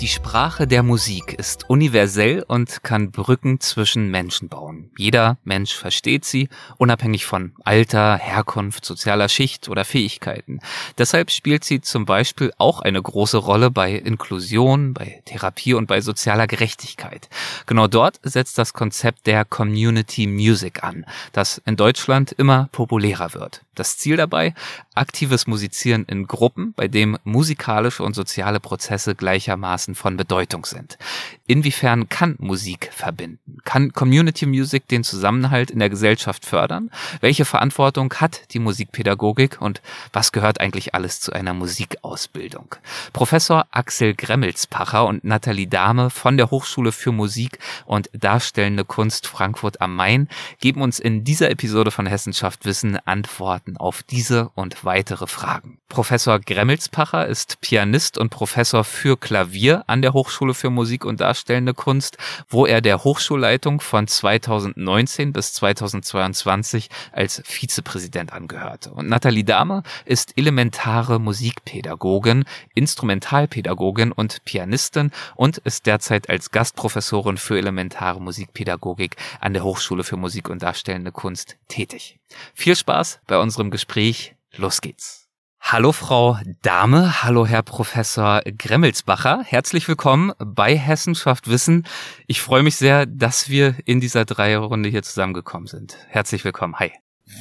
Die Sprache der Musik ist universell und kann Brücken zwischen Menschen bauen. Jeder Mensch versteht sie, unabhängig von Alter, Herkunft, sozialer Schicht oder Fähigkeiten. Deshalb spielt sie zum Beispiel auch eine große Rolle bei Inklusion, bei Therapie und bei sozialer Gerechtigkeit. Genau dort setzt das Konzept der Community Music an, das in Deutschland immer populärer wird. Das Ziel dabei? Aktives Musizieren in Gruppen, bei dem musikalische und soziale Prozesse gleichermaßen von Bedeutung sind. Inwiefern kann Musik verbinden? Kann Community Music den Zusammenhalt in der Gesellschaft fördern? Welche Verantwortung hat die Musikpädagogik und was gehört eigentlich alles zu einer Musikausbildung? Professor Axel Gremmelspacher und Nathalie Dahme von der Hochschule für Musik und Darstellende Kunst Frankfurt am Main geben uns in dieser Episode von Hessenschaft Wissen Antworten auf diese und weitere Fragen. Professor Gremmelspacher ist Pianist und Professor für Klavier an der Hochschule für Musik und Darstellende Kunst, wo er der Hochschulleitung von 2019 bis 2022 als Vizepräsident angehörte. Und Nathalie Dahme ist elementare Musikpädagogin, Instrumentalpädagogin und Pianistin und ist derzeit als Gastprofessorin für elementare Musikpädagogik an der Hochschule für Musik und Darstellende Kunst tätig. Viel Spaß bei unserem Gespräch. Los geht's. Hallo Frau Dame, hallo Herr Professor Gremmelsbacher. Herzlich willkommen bei Hessenschaft Wissen. Ich freue mich sehr, dass wir in dieser Dreierrunde hier zusammengekommen sind. Herzlich willkommen. Hi.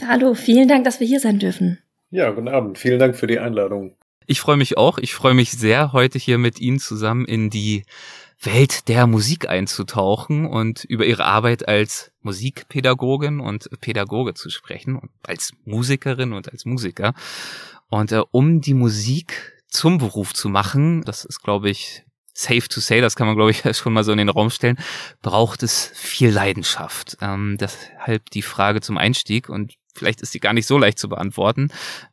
Hallo, vielen Dank, dass wir hier sein dürfen. Ja, guten Abend. Vielen Dank für die Einladung. Ich freue mich auch. Ich freue mich sehr, heute hier mit Ihnen zusammen in die Welt der Musik einzutauchen und über ihre Arbeit als Musikpädagogin und Pädagoge zu sprechen und als Musikerin und als Musiker. Und äh, um die Musik zum Beruf zu machen, das ist, glaube ich, safe to say, das kann man, glaube ich, schon mal so in den Raum stellen, braucht es viel Leidenschaft. Ähm, deshalb die Frage zum Einstieg und vielleicht ist sie gar nicht so leicht zu beantworten,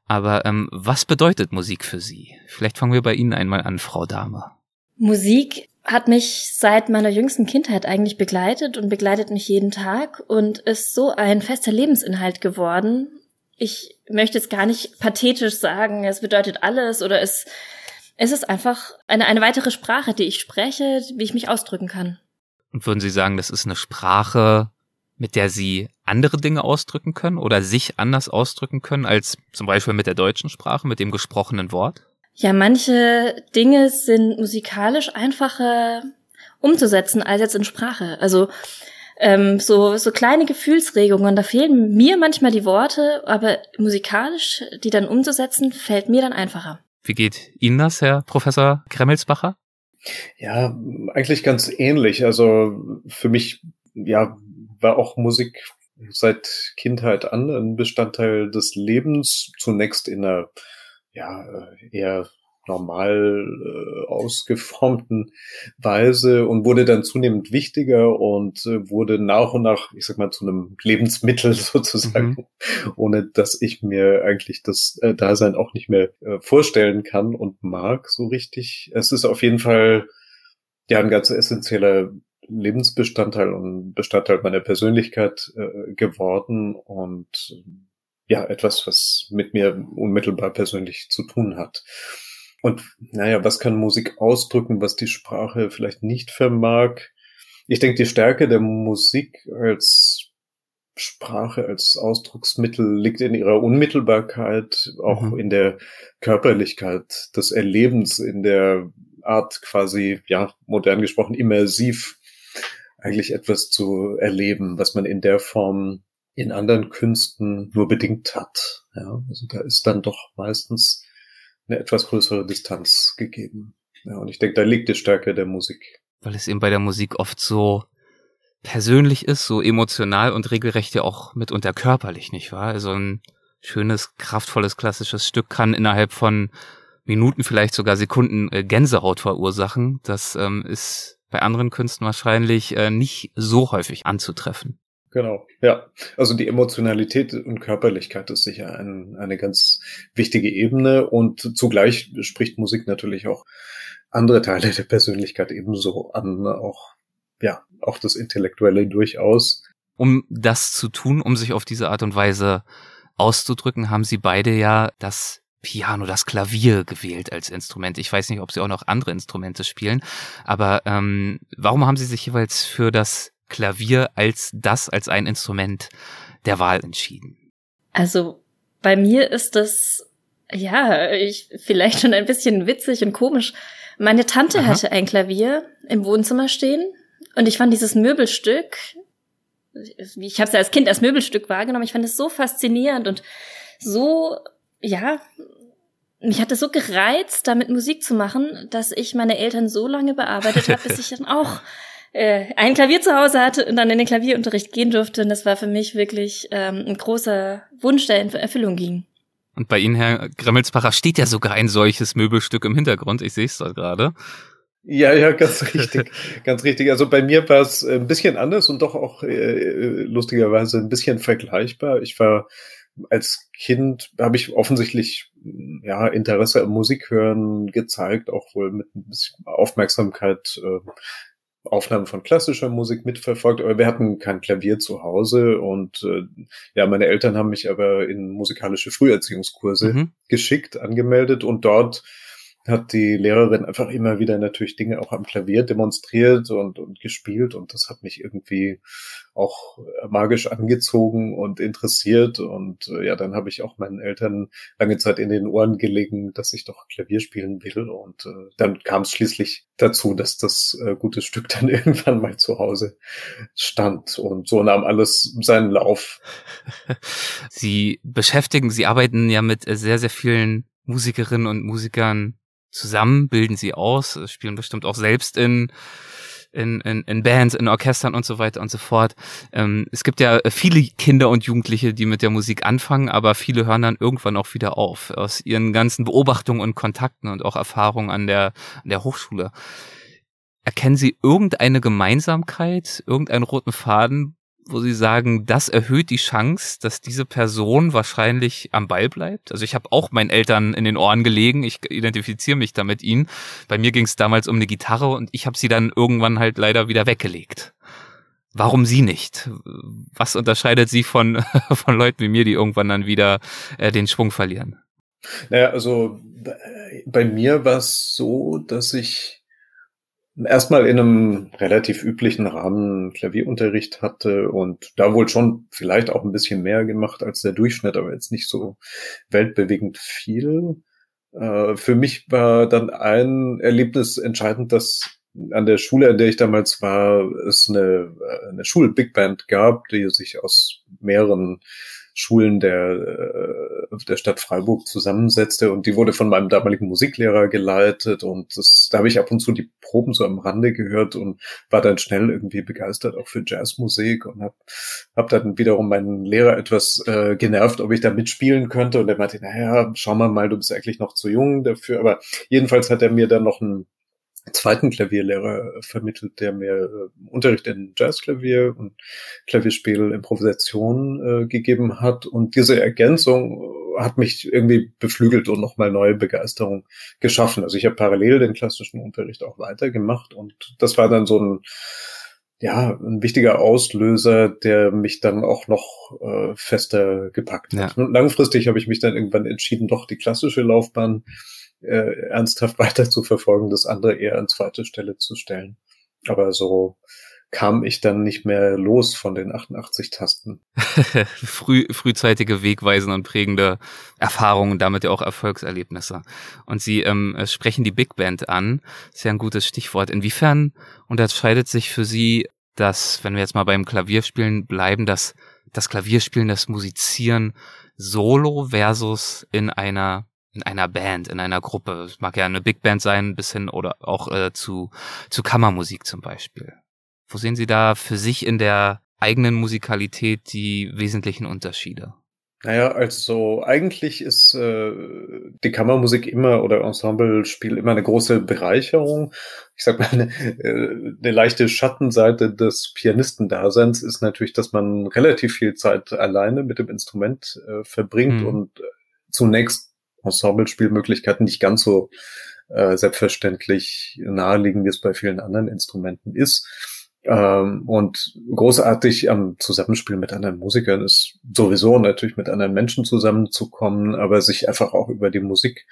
aber ähm, was bedeutet Musik für Sie? Vielleicht fangen wir bei Ihnen einmal an, Frau Dahme. Musik hat mich seit meiner jüngsten Kindheit eigentlich begleitet und begleitet mich jeden Tag und ist so ein fester Lebensinhalt geworden. Ich möchte jetzt gar nicht pathetisch sagen, es bedeutet alles oder es, es ist einfach eine, eine weitere Sprache, die ich spreche, wie ich mich ausdrücken kann. Und würden Sie sagen, das ist eine Sprache, mit der Sie andere Dinge ausdrücken können oder sich anders ausdrücken können als zum Beispiel mit der deutschen Sprache, mit dem gesprochenen Wort? Ja, manche Dinge sind musikalisch einfacher umzusetzen als jetzt in Sprache. Also ähm, so, so kleine Gefühlsregungen, da fehlen mir manchmal die Worte, aber musikalisch die dann umzusetzen, fällt mir dann einfacher. Wie geht Ihnen das, Herr Professor Kremmelsbacher? Ja, eigentlich ganz ähnlich. Also für mich, ja, war auch Musik seit Kindheit an ein Bestandteil des Lebens, zunächst in einer ja, eher normal äh, ausgeformten Weise und wurde dann zunehmend wichtiger und äh, wurde nach und nach, ich sag mal, zu einem Lebensmittel sozusagen, mhm. ohne dass ich mir eigentlich das äh, Dasein auch nicht mehr äh, vorstellen kann und mag so richtig. Es ist auf jeden Fall ja ein ganz essentieller Lebensbestandteil und Bestandteil meiner Persönlichkeit äh, geworden und ja, etwas, was mit mir unmittelbar persönlich zu tun hat. Und naja, was kann Musik ausdrücken, was die Sprache vielleicht nicht vermag? Ich denke, die Stärke der Musik als Sprache, als Ausdrucksmittel liegt in ihrer Unmittelbarkeit, auch mhm. in der Körperlichkeit des Erlebens, in der Art quasi, ja, modern gesprochen, immersiv eigentlich etwas zu erleben, was man in der Form in anderen Künsten nur bedingt hat. Ja, also da ist dann doch meistens eine etwas größere Distanz gegeben. Ja, und ich denke, da liegt die Stärke der Musik. Weil es eben bei der Musik oft so persönlich ist, so emotional und regelrecht ja auch mitunter körperlich, nicht wahr? Also ein schönes, kraftvolles, klassisches Stück kann innerhalb von Minuten, vielleicht sogar Sekunden äh, Gänsehaut verursachen. Das ähm, ist bei anderen Künsten wahrscheinlich äh, nicht so häufig anzutreffen. Genau. Ja, also die Emotionalität und Körperlichkeit ist sicher ein, eine ganz wichtige Ebene und zugleich spricht Musik natürlich auch andere Teile der Persönlichkeit ebenso an, auch ja, auch das Intellektuelle durchaus. Um das zu tun, um sich auf diese Art und Weise auszudrücken, haben sie beide ja das Piano, das Klavier gewählt als Instrument. Ich weiß nicht, ob sie auch noch andere Instrumente spielen, aber ähm, warum haben sie sich jeweils für das Klavier als das, als ein Instrument der Wahl entschieden? Also bei mir ist das ja, ich vielleicht schon ein bisschen witzig und komisch. Meine Tante Aha. hatte ein Klavier im Wohnzimmer stehen und ich fand dieses Möbelstück, ich habe es ja als Kind als Möbelstück wahrgenommen, ich fand es so faszinierend und so, ja, mich hat es so gereizt, damit Musik zu machen, dass ich meine Eltern so lange bearbeitet habe, bis ich dann auch äh, ein Klavier zu Hause hatte und dann in den Klavierunterricht gehen durfte. Und das war für mich wirklich ähm, ein großer Wunsch, der in Erfüllung ging. Und bei Ihnen, Herr Gremmelsbacher, steht ja sogar ein solches Möbelstück im Hintergrund. Ich sehe es dort gerade. Ja, ja, ganz richtig, ganz richtig. Also bei mir war es ein bisschen anders und doch auch äh, lustigerweise ein bisschen vergleichbar. Ich war als Kind habe ich offensichtlich ja Interesse am Musik hören gezeigt, auch wohl mit ein bisschen Aufmerksamkeit äh, Aufnahmen von klassischer Musik mitverfolgt, aber wir hatten kein Klavier zu Hause und äh, ja, meine Eltern haben mich aber in musikalische Früherziehungskurse mhm. geschickt, angemeldet und dort hat die Lehrerin einfach immer wieder natürlich Dinge auch am Klavier demonstriert und, und gespielt und das hat mich irgendwie auch magisch angezogen und interessiert und äh, ja, dann habe ich auch meinen Eltern lange Zeit in den Ohren gelegen, dass ich doch Klavier spielen will und äh, dann kam es schließlich dazu, dass das äh, gute Stück dann irgendwann mal zu Hause stand und so nahm alles seinen Lauf. Sie beschäftigen, Sie arbeiten ja mit sehr, sehr vielen Musikerinnen und Musikern zusammen, bilden sie aus, spielen bestimmt auch selbst in in, in, in Bands, in Orchestern und so weiter und so fort. Ähm, es gibt ja viele Kinder und Jugendliche, die mit der Musik anfangen, aber viele hören dann irgendwann auch wieder auf aus ihren ganzen Beobachtungen und Kontakten und auch Erfahrungen an der, an der Hochschule. Erkennen Sie irgendeine Gemeinsamkeit, irgendeinen roten Faden, wo Sie sagen, das erhöht die Chance, dass diese Person wahrscheinlich am Ball bleibt? Also ich habe auch meinen Eltern in den Ohren gelegen, ich identifiziere mich da mit ihnen. Bei mir ging es damals um eine Gitarre und ich habe sie dann irgendwann halt leider wieder weggelegt. Warum sie nicht? Was unterscheidet sie von, von Leuten wie mir, die irgendwann dann wieder äh, den Schwung verlieren? Naja, also bei mir war es so, dass ich erstmal in einem relativ üblichen Rahmen Klavierunterricht hatte und da wohl schon vielleicht auch ein bisschen mehr gemacht als der Durchschnitt, aber jetzt nicht so weltbewegend viel. Äh, für mich war dann ein Erlebnis entscheidend, dass an der Schule, an der ich damals war, es eine, eine Schul-Big Band gab, die sich aus mehreren Schulen der, äh, der Stadt Freiburg zusammensetzte. Und die wurde von meinem damaligen Musiklehrer geleitet. Und das, da habe ich ab und zu die Proben so am Rande gehört und war dann schnell irgendwie begeistert auch für Jazzmusik und habe hab dann wiederum meinen Lehrer etwas äh, genervt, ob ich da mitspielen könnte. Und er meinte, naja, schau mal mal, du bist eigentlich noch zu jung dafür, aber jedenfalls hat er mir dann noch ein zweiten Klavierlehrer vermittelt, der mir äh, Unterricht in Jazzklavier und Klavierspiel, Improvisation äh, gegeben hat. Und diese Ergänzung hat mich irgendwie beflügelt und nochmal neue Begeisterung geschaffen. Also ich habe parallel den klassischen Unterricht auch weitergemacht und das war dann so ein ja, ein wichtiger Auslöser, der mich dann auch noch äh, fester gepackt hat. Ja. Und langfristig habe ich mich dann irgendwann entschieden, doch die klassische Laufbahn äh, ernsthaft weiter zu verfolgen, das andere eher an zweite Stelle zu stellen. Aber so kam ich dann nicht mehr los von den 88 Tasten. Früh, frühzeitige Wegweisen und prägende Erfahrungen, damit ja auch Erfolgserlebnisse. Und Sie ähm, sprechen die Big Band an, ist ja ein gutes Stichwort. Inwiefern unterscheidet sich für Sie das, wenn wir jetzt mal beim Klavierspielen bleiben, das, das Klavierspielen, das Musizieren solo versus in einer in einer Band, in einer Gruppe. Es mag ja eine Big Band sein, bis hin oder auch äh, zu, zu Kammermusik zum Beispiel. Wo sehen Sie da für sich in der eigenen Musikalität die wesentlichen Unterschiede? Naja, also eigentlich ist äh, die Kammermusik immer oder Ensemblespiel immer eine große Bereicherung. Ich sag mal, eine, äh, eine leichte Schattenseite des Pianistendaseins ist natürlich, dass man relativ viel Zeit alleine mit dem Instrument äh, verbringt mhm. und äh, zunächst Ensemblespielmöglichkeiten nicht ganz so äh, selbstverständlich naheliegen, wie es bei vielen anderen Instrumenten ist. Ähm, und großartig am Zusammenspiel mit anderen Musikern ist sowieso natürlich mit anderen Menschen zusammenzukommen, aber sich einfach auch über die Musik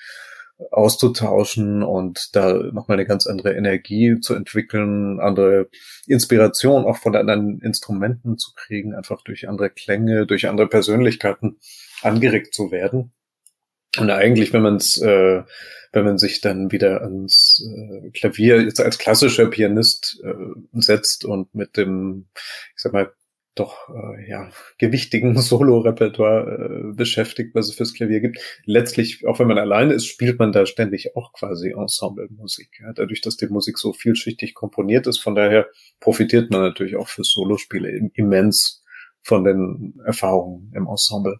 auszutauschen und da nochmal eine ganz andere Energie zu entwickeln, andere Inspiration auch von anderen Instrumenten zu kriegen, einfach durch andere Klänge, durch andere Persönlichkeiten angeregt zu werden. Und eigentlich, wenn man es äh, wenn man sich dann wieder ans äh, Klavier jetzt als klassischer Pianist äh, setzt und mit dem, ich sag mal, doch äh, ja gewichtigen Solo-Repertoire äh, beschäftigt, was es fürs Klavier gibt. Letztlich, auch wenn man alleine ist, spielt man da ständig auch quasi Ensemble-Musik. Ja? Dadurch, dass die Musik so vielschichtig komponiert ist, von daher profitiert man natürlich auch für Solospiele immens von den Erfahrungen im Ensemble.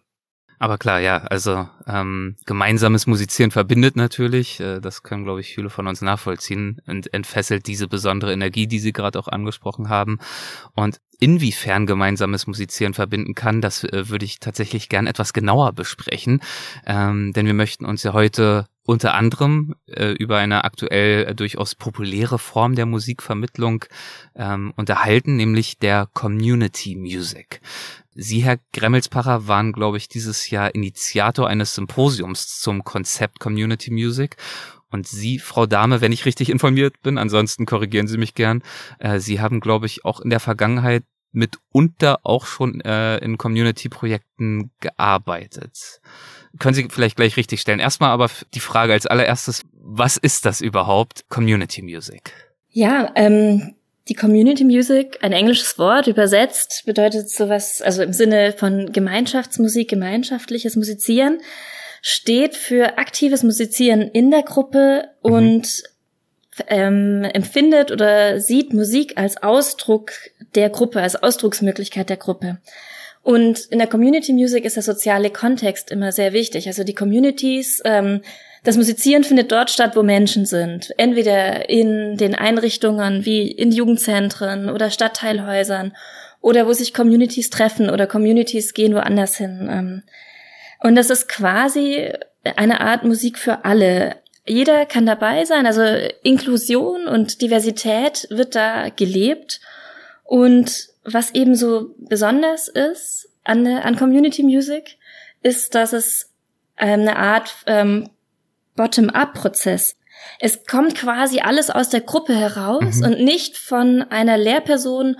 Aber klar, ja, also ähm, gemeinsames Musizieren verbindet natürlich, äh, das können, glaube ich, viele von uns nachvollziehen und entfesselt diese besondere Energie, die Sie gerade auch angesprochen haben. Und inwiefern gemeinsames Musizieren verbinden kann, das äh, würde ich tatsächlich gern etwas genauer besprechen, ähm, denn wir möchten uns ja heute unter anderem äh, über eine aktuell äh, durchaus populäre Form der Musikvermittlung ähm, unterhalten, nämlich der Community Music. Sie, Herr Gremmelspacher, waren, glaube ich, dieses Jahr Initiator eines Symposiums zum Konzept Community Music. Und Sie, Frau Dame, wenn ich richtig informiert bin, ansonsten korrigieren Sie mich gern, äh, Sie haben, glaube ich, auch in der Vergangenheit mitunter auch schon äh, in Community-Projekten gearbeitet. Können Sie vielleicht gleich richtig stellen. Erstmal aber die Frage als allererstes, was ist das überhaupt, Community Music? Ja, ähm, die Community Music, ein englisches Wort, übersetzt, bedeutet sowas, also im Sinne von Gemeinschaftsmusik, gemeinschaftliches Musizieren, steht für aktives Musizieren in der Gruppe mhm. und ähm, empfindet oder sieht Musik als Ausdruck der Gruppe, als Ausdrucksmöglichkeit der Gruppe. Und in der Community Music ist der soziale Kontext immer sehr wichtig. Also die Communities ähm, das Musizieren findet dort statt, wo Menschen sind. Entweder in den Einrichtungen wie in Jugendzentren oder Stadtteilhäusern oder wo sich Communities treffen oder Communities gehen woanders hin. Ähm. Und das ist quasi eine Art Musik für alle. Jeder kann dabei sein, also Inklusion und Diversität wird da gelebt. Und was eben so besonders ist an, an Community Music, ist, dass es eine Art ähm, Bottom-up-Prozess. Es kommt quasi alles aus der Gruppe heraus mhm. und nicht von einer Lehrperson,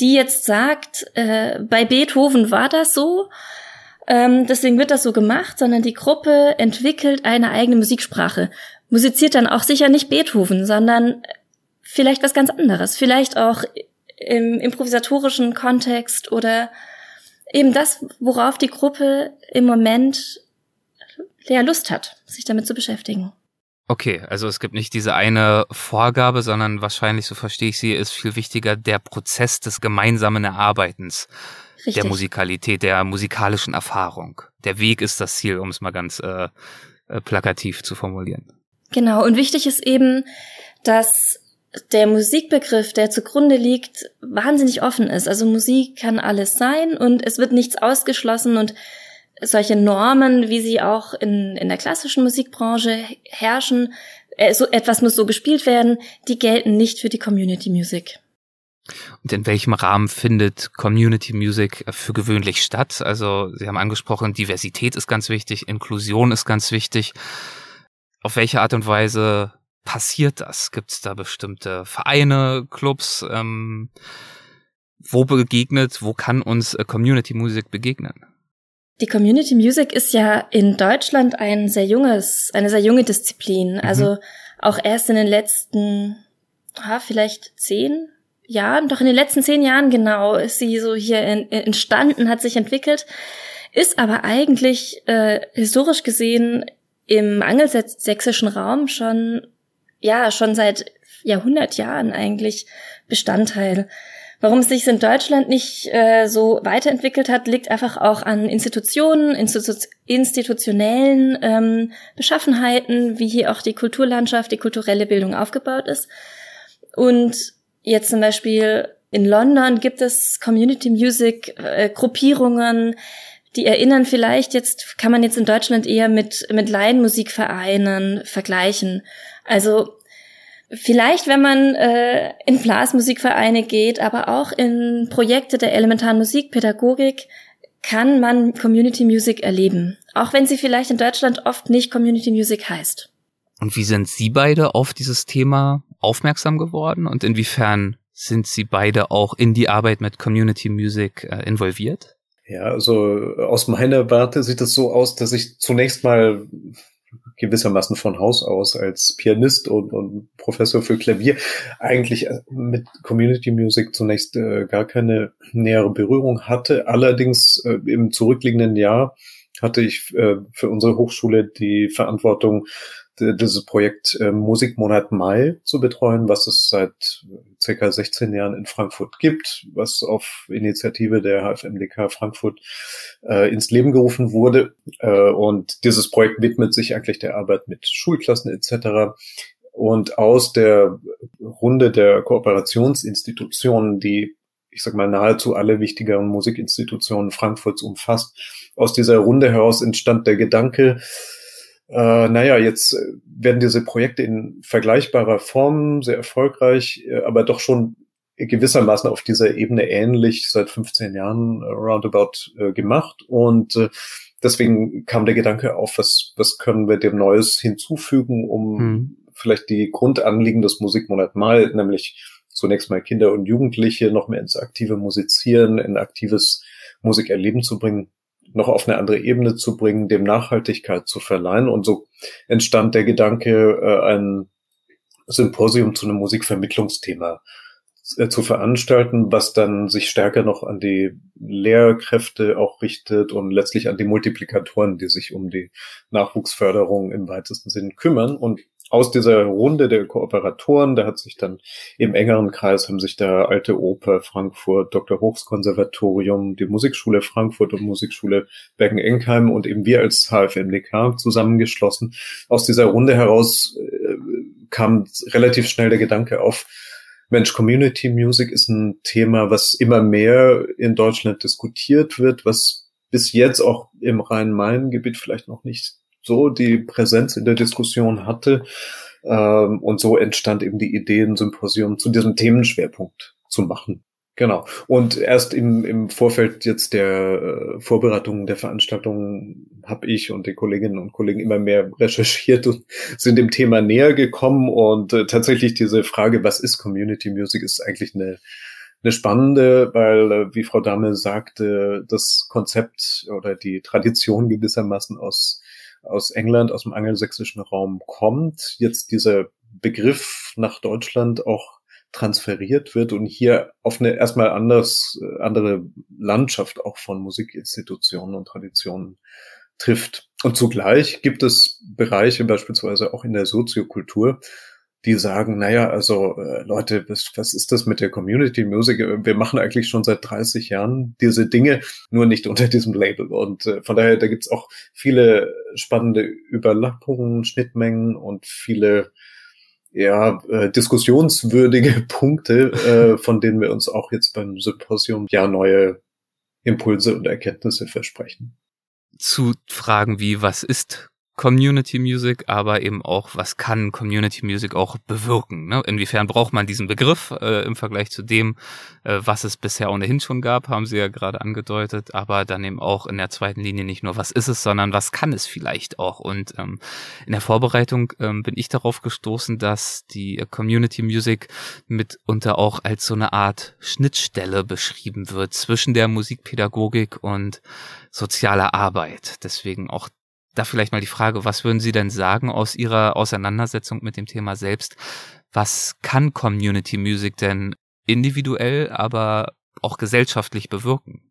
die jetzt sagt, äh, bei Beethoven war das so, ähm, deswegen wird das so gemacht, sondern die Gruppe entwickelt eine eigene Musiksprache. Musiziert dann auch sicher nicht Beethoven, sondern vielleicht was ganz anderes. Vielleicht auch im improvisatorischen Kontext oder eben das, worauf die Gruppe im Moment der Lust hat, sich damit zu beschäftigen. Okay, also es gibt nicht diese eine Vorgabe, sondern wahrscheinlich, so verstehe ich sie, ist viel wichtiger der Prozess des gemeinsamen Erarbeitens Richtig. der Musikalität, der musikalischen Erfahrung. Der Weg ist das Ziel, um es mal ganz äh, äh, plakativ zu formulieren. Genau, und wichtig ist eben, dass der Musikbegriff, der zugrunde liegt, wahnsinnig offen ist. Also Musik kann alles sein und es wird nichts ausgeschlossen und solche Normen, wie sie auch in, in der klassischen Musikbranche herrschen, äh, so etwas muss so gespielt werden, die gelten nicht für die Community Music. Und in welchem Rahmen findet Community Music für gewöhnlich statt? Also Sie haben angesprochen, Diversität ist ganz wichtig, Inklusion ist ganz wichtig. Auf welche Art und Weise passiert das? Gibt es da bestimmte Vereine, Clubs? Ähm, wo begegnet, wo kann uns Community Music begegnen? Die Community Music ist ja in Deutschland ein sehr junges, eine sehr junge Disziplin. Mhm. Also auch erst in den letzten, ha, vielleicht zehn Jahren, doch in den letzten zehn Jahren genau ist sie so hier in, entstanden, hat sich entwickelt, ist aber eigentlich äh, historisch gesehen im angelsächsischen Raum schon, ja, schon seit Jahrhundert Jahren eigentlich Bestandteil. Warum es sich in Deutschland nicht äh, so weiterentwickelt hat, liegt einfach auch an Institutionen, Institu institutionellen ähm, Beschaffenheiten, wie hier auch die Kulturlandschaft, die kulturelle Bildung aufgebaut ist. Und jetzt zum Beispiel in London gibt es Community Music äh, Gruppierungen, die erinnern vielleicht jetzt, kann man jetzt in Deutschland eher mit, mit Laienmusikvereinen vergleichen. Also Vielleicht, wenn man äh, in Blasmusikvereine geht, aber auch in Projekte der elementaren Musikpädagogik, kann man Community Music erleben. Auch wenn sie vielleicht in Deutschland oft nicht Community Music heißt. Und wie sind Sie beide auf dieses Thema aufmerksam geworden und inwiefern sind Sie beide auch in die Arbeit mit Community Music äh, involviert? Ja, also aus meiner Warte sieht es so aus, dass ich zunächst mal gewissermaßen von Haus aus als Pianist und, und Professor für Klavier eigentlich äh, mit Community Music zunächst äh, gar keine nähere Berührung hatte. Allerdings äh, im zurückliegenden Jahr hatte ich äh, für unsere Hochschule die Verantwortung, dieses Projekt äh, Musikmonat Mai zu betreuen, was es seit circa 16 Jahren in Frankfurt gibt, was auf Initiative der HFMDK Frankfurt äh, ins Leben gerufen wurde. Äh, und dieses Projekt widmet sich eigentlich der Arbeit mit Schulklassen etc. Und aus der Runde der Kooperationsinstitutionen, die ich sag mal, nahezu alle wichtigeren Musikinstitutionen Frankfurts umfasst. Aus dieser Runde heraus entstand der Gedanke, äh, naja, jetzt äh, werden diese Projekte in vergleichbarer Form sehr erfolgreich, äh, aber doch schon gewissermaßen auf dieser Ebene ähnlich seit 15 Jahren äh, roundabout äh, gemacht. Und äh, deswegen kam der Gedanke auf, was, was können wir dem Neues hinzufügen, um hm. vielleicht die Grundanliegen des Musikmonat mal, nämlich zunächst mal Kinder und Jugendliche noch mehr ins aktive Musizieren, in aktives Musikerleben zu bringen, noch auf eine andere Ebene zu bringen, dem Nachhaltigkeit zu verleihen. Und so entstand der Gedanke, äh, ein Symposium zu einem Musikvermittlungsthema äh, zu veranstalten, was dann sich stärker noch an die Lehrkräfte auch richtet und letztlich an die Multiplikatoren, die sich um die Nachwuchsförderung im weitesten Sinn kümmern. Und aus dieser Runde der Kooperatoren, da hat sich dann im engeren Kreis haben sich da Alte Oper Frankfurt, Dr. Hochs Konservatorium, die Musikschule Frankfurt und Musikschule Bergen-Enkheim und eben wir als HFMDK zusammengeschlossen. Aus dieser Runde heraus äh, kam relativ schnell der Gedanke auf, Mensch, Community Music ist ein Thema, was immer mehr in Deutschland diskutiert wird, was bis jetzt auch im Rhein-Main-Gebiet vielleicht noch nicht so die Präsenz in der Diskussion hatte. Ähm, und so entstand eben die Idee, ein Symposium zu diesem Themenschwerpunkt zu machen. Genau. Und erst im, im Vorfeld jetzt der äh, Vorbereitung der Veranstaltung habe ich und die Kolleginnen und Kollegen immer mehr recherchiert und sind dem Thema näher gekommen. Und äh, tatsächlich diese Frage, was ist Community Music, ist eigentlich eine, eine spannende, weil, äh, wie Frau Dame sagte, das Konzept oder die Tradition gewissermaßen aus aus England, aus dem angelsächsischen Raum kommt, jetzt dieser Begriff nach Deutschland auch transferiert wird und hier auf eine erstmal anders, äh, andere Landschaft auch von Musikinstitutionen und Traditionen trifft. Und zugleich gibt es Bereiche, beispielsweise auch in der Soziokultur, die sagen, naja, also äh, Leute, was, was ist das mit der Community Music? Wir machen eigentlich schon seit 30 Jahren diese Dinge, nur nicht unter diesem Label. Und äh, von daher, da gibt's auch viele spannende Überlappungen, Schnittmengen und viele ja, äh, diskussionswürdige Punkte, äh, von denen wir uns auch jetzt beim Symposium ja neue Impulse und Erkenntnisse versprechen. Zu Fragen wie, was ist Community Music, aber eben auch, was kann Community Music auch bewirken? Ne? Inwiefern braucht man diesen Begriff äh, im Vergleich zu dem, äh, was es bisher ohnehin schon gab, haben Sie ja gerade angedeutet, aber dann eben auch in der zweiten Linie nicht nur, was ist es, sondern was kann es vielleicht auch? Und ähm, in der Vorbereitung ähm, bin ich darauf gestoßen, dass die Community Music mitunter auch als so eine Art Schnittstelle beschrieben wird zwischen der Musikpädagogik und sozialer Arbeit. Deswegen auch da vielleicht mal die Frage, was würden Sie denn sagen aus Ihrer Auseinandersetzung mit dem Thema selbst? Was kann Community Music denn individuell, aber auch gesellschaftlich bewirken?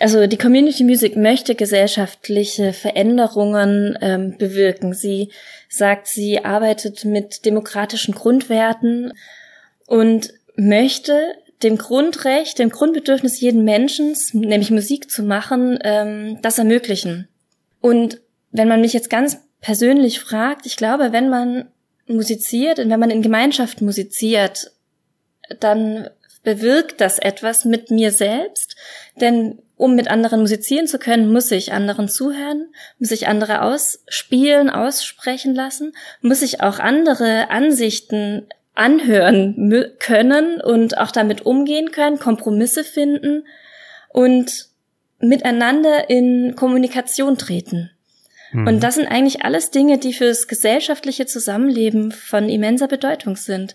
Also die Community Music möchte gesellschaftliche Veränderungen ähm, bewirken. Sie sagt, sie arbeitet mit demokratischen Grundwerten und möchte dem Grundrecht, dem Grundbedürfnis jeden Menschen, nämlich Musik zu machen, ähm, das ermöglichen. Und wenn man mich jetzt ganz persönlich fragt, ich glaube, wenn man musiziert und wenn man in Gemeinschaft musiziert, dann bewirkt das etwas mit mir selbst, denn um mit anderen musizieren zu können, muss ich anderen zuhören, muss ich andere ausspielen, aussprechen lassen, muss ich auch andere Ansichten anhören können und auch damit umgehen können, Kompromisse finden und miteinander in Kommunikation treten. Mhm. Und das sind eigentlich alles Dinge, die fürs gesellschaftliche Zusammenleben von immenser Bedeutung sind.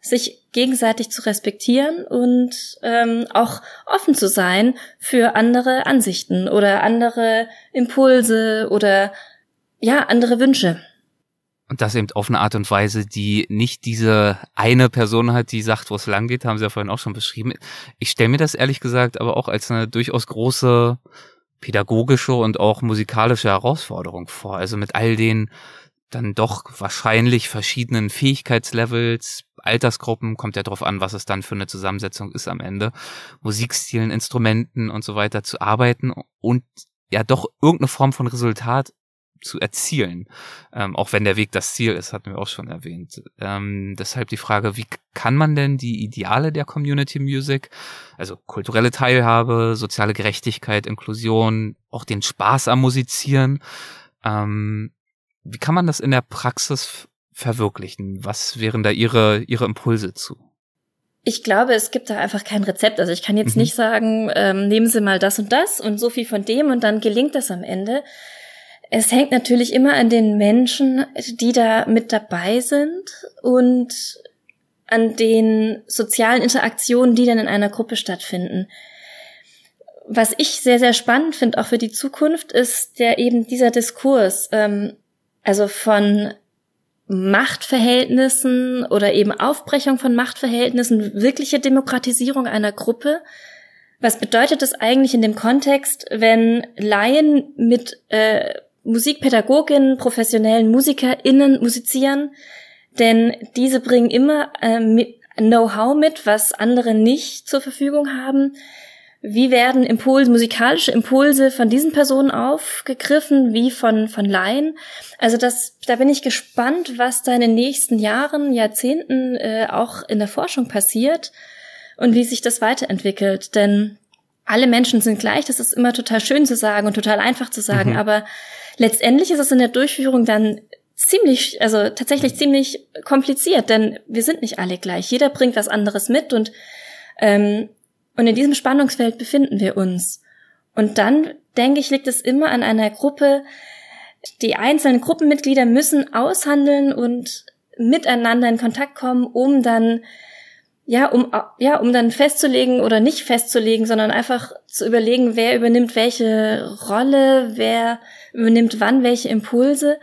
Sich gegenseitig zu respektieren und ähm, auch offen zu sein für andere Ansichten oder andere Impulse oder ja, andere Wünsche. Und das eben auf eine Art und Weise, die nicht diese eine Person hat, die sagt, wo es lang geht, haben Sie ja vorhin auch schon beschrieben. Ich stelle mir das ehrlich gesagt aber auch als eine durchaus große pädagogische und auch musikalische Herausforderung vor. Also mit all den dann doch wahrscheinlich verschiedenen Fähigkeitslevels, Altersgruppen, kommt ja drauf an, was es dann für eine Zusammensetzung ist am Ende, Musikstilen, Instrumenten und so weiter zu arbeiten und ja doch irgendeine Form von Resultat zu erzielen. Ähm, auch wenn der Weg das Ziel ist, hatten wir auch schon erwähnt. Ähm, deshalb die Frage, wie kann man denn die Ideale der Community Music, also kulturelle Teilhabe, soziale Gerechtigkeit, Inklusion, auch den Spaß am Musizieren, ähm, wie kann man das in der Praxis verwirklichen? Was wären da Ihre, Ihre Impulse zu? Ich glaube, es gibt da einfach kein Rezept. Also ich kann jetzt mhm. nicht sagen, ähm, nehmen Sie mal das und das und so viel von dem und dann gelingt das am Ende. Es hängt natürlich immer an den Menschen, die da mit dabei sind und an den sozialen Interaktionen, die dann in einer Gruppe stattfinden. Was ich sehr, sehr spannend finde, auch für die Zukunft, ist der eben dieser Diskurs, ähm, also von Machtverhältnissen oder eben Aufbrechung von Machtverhältnissen, wirkliche Demokratisierung einer Gruppe. Was bedeutet es eigentlich in dem Kontext, wenn Laien mit äh, Musikpädagoginnen, professionellen MusikerInnen musizieren, denn diese bringen immer äh, Know-how mit, was andere nicht zur Verfügung haben. Wie werden Impulse, musikalische Impulse von diesen Personen aufgegriffen, wie von, von Laien? Also das, da bin ich gespannt, was da in den nächsten Jahren, Jahrzehnten äh, auch in der Forschung passiert und wie sich das weiterentwickelt. Denn alle Menschen sind gleich, das ist immer total schön zu sagen und total einfach zu sagen, mhm. aber Letztendlich ist es in der Durchführung dann ziemlich, also tatsächlich ziemlich kompliziert, denn wir sind nicht alle gleich. Jeder bringt was anderes mit und ähm, und in diesem Spannungsfeld befinden wir uns. Und dann denke ich, liegt es immer an einer Gruppe. Die einzelnen Gruppenmitglieder müssen aushandeln und miteinander in Kontakt kommen, um dann ja, um, ja, um dann festzulegen oder nicht festzulegen, sondern einfach zu überlegen, wer übernimmt welche Rolle, wer übernimmt wann welche Impulse.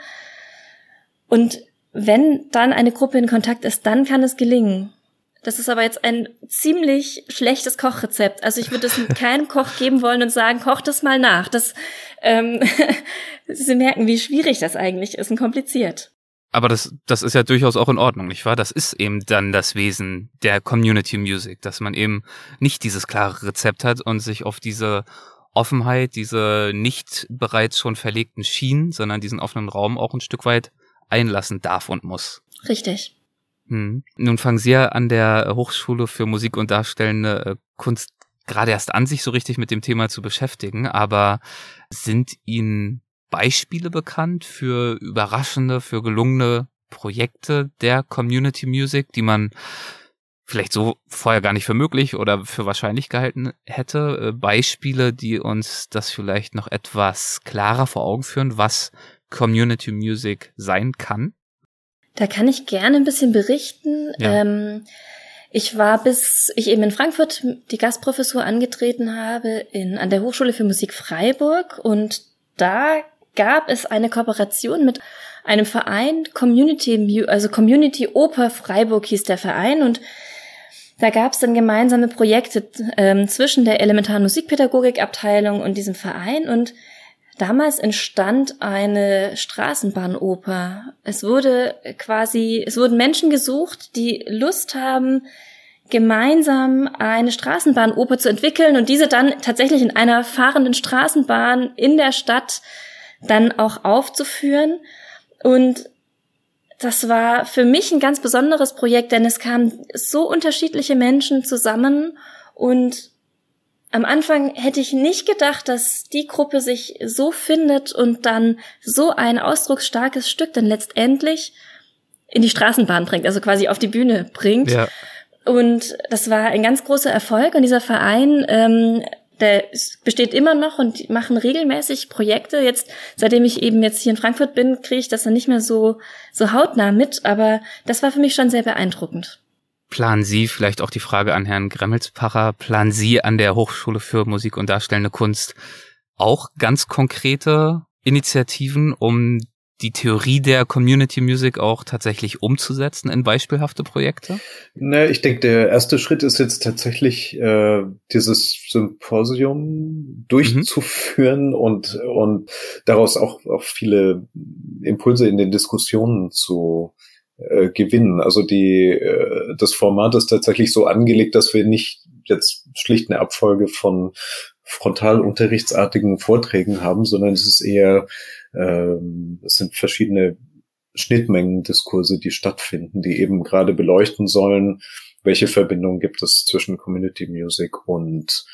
Und wenn dann eine Gruppe in Kontakt ist, dann kann es gelingen. Das ist aber jetzt ein ziemlich schlechtes Kochrezept. Also ich würde es keinem Koch geben wollen und sagen, koch das mal nach. Das, ähm, Sie merken, wie schwierig das eigentlich ist und kompliziert. Aber das, das ist ja durchaus auch in Ordnung, nicht wahr? Das ist eben dann das Wesen der Community Music, dass man eben nicht dieses klare Rezept hat und sich auf diese Offenheit, diese nicht bereits schon verlegten Schienen, sondern diesen offenen Raum auch ein Stück weit einlassen darf und muss. Richtig. Hm. Nun fangen Sie ja an der Hochschule für Musik und Darstellende äh, Kunst gerade erst an, sich so richtig mit dem Thema zu beschäftigen, aber sind Ihnen Beispiele bekannt für überraschende, für gelungene Projekte der Community Music, die man vielleicht so vorher gar nicht für möglich oder für wahrscheinlich gehalten hätte. Äh, Beispiele, die uns das vielleicht noch etwas klarer vor Augen führen, was Community Music sein kann? Da kann ich gerne ein bisschen berichten. Ja. Ähm, ich war bis ich eben in Frankfurt die Gastprofessur angetreten habe in, an der Hochschule für Musik Freiburg und da gab es eine Kooperation mit einem Verein, Community, also Community Oper Freiburg hieß der Verein und da gab es dann gemeinsame Projekte ähm, zwischen der elementaren Musikpädagogikabteilung und diesem Verein und damals entstand eine Straßenbahnoper. Es wurde quasi, es wurden Menschen gesucht, die Lust haben, gemeinsam eine Straßenbahnoper zu entwickeln und diese dann tatsächlich in einer fahrenden Straßenbahn in der Stadt dann auch aufzuführen. Und das war für mich ein ganz besonderes Projekt, denn es kamen so unterschiedliche Menschen zusammen und am Anfang hätte ich nicht gedacht, dass die Gruppe sich so findet und dann so ein ausdrucksstarkes Stück dann letztendlich in die Straßenbahn bringt, also quasi auf die Bühne bringt. Ja. Und das war ein ganz großer Erfolg und dieser Verein ähm, der besteht immer noch und machen regelmäßig Projekte. Jetzt, seitdem ich eben jetzt hier in Frankfurt bin, kriege ich das dann nicht mehr so, so hautnah mit, aber das war für mich schon sehr beeindruckend. Planen Sie, vielleicht auch die Frage an Herrn Gremmelspacher, planen Sie an der Hochschule für Musik und Darstellende Kunst auch ganz konkrete Initiativen, um die Theorie der Community Music auch tatsächlich umzusetzen in beispielhafte Projekte? Ne, ich denke, der erste Schritt ist jetzt tatsächlich äh, dieses Symposium durchzuführen mhm. und und daraus auch auch viele Impulse in den Diskussionen zu äh, gewinnen. Also die äh, das Format ist tatsächlich so angelegt, dass wir nicht jetzt schlicht eine Abfolge von frontalunterrichtsartigen Vorträgen haben, sondern es ist eher ähm, es sind verschiedene Schnittmengendiskurse, die stattfinden, die eben gerade beleuchten sollen, welche Verbindungen gibt es zwischen Community Music und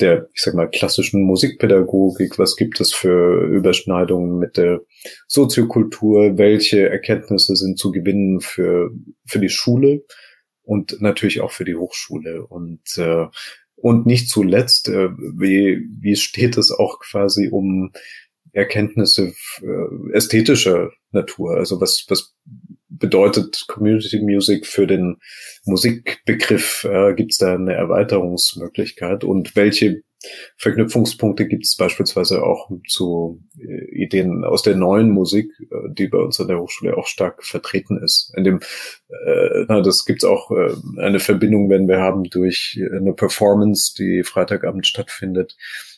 der, ich sag mal, klassischen Musikpädagogik, was gibt es für Überschneidungen mit der Soziokultur, welche Erkenntnisse sind zu gewinnen für, für die Schule und natürlich auch für die Hochschule? Und, äh, und nicht zuletzt, äh, wie, wie steht es auch quasi um Erkenntnisse äh, ästhetischer Natur. Also was, was bedeutet Community Music für den Musikbegriff? Äh, gibt es da eine Erweiterungsmöglichkeit? Und welche Verknüpfungspunkte gibt es beispielsweise auch zu äh, Ideen aus der neuen Musik, äh, die bei uns an der Hochschule auch stark vertreten ist. In dem, äh, na, das gibt es auch äh, eine Verbindung, wenn wir haben durch eine Performance, die Freitagabend stattfindet,